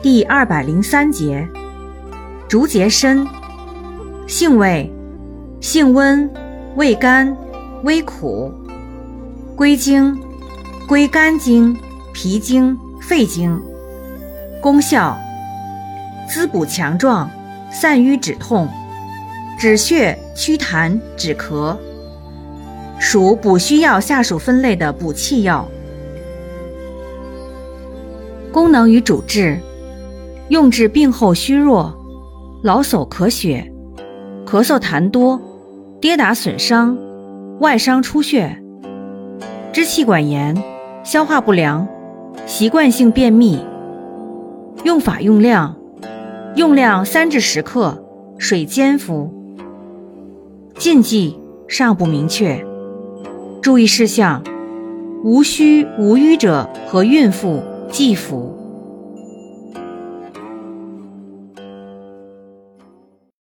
第二百零三节，竹节参，性味，性温，味甘，微苦，归经，归肝经、脾经、肺经。功效，滋补强壮，散瘀止痛，止血祛痰止咳，属补虚药下属分类的补气药。功能与主治：用治病后虚弱、劳嗽咳血、咳嗽痰多、跌打损伤、外伤出血、支气管炎、消化不良、习惯性便秘。用法用量：用量三至十克，水煎服。禁忌尚不明确。注意事项：无虚无瘀者和孕妇忌服。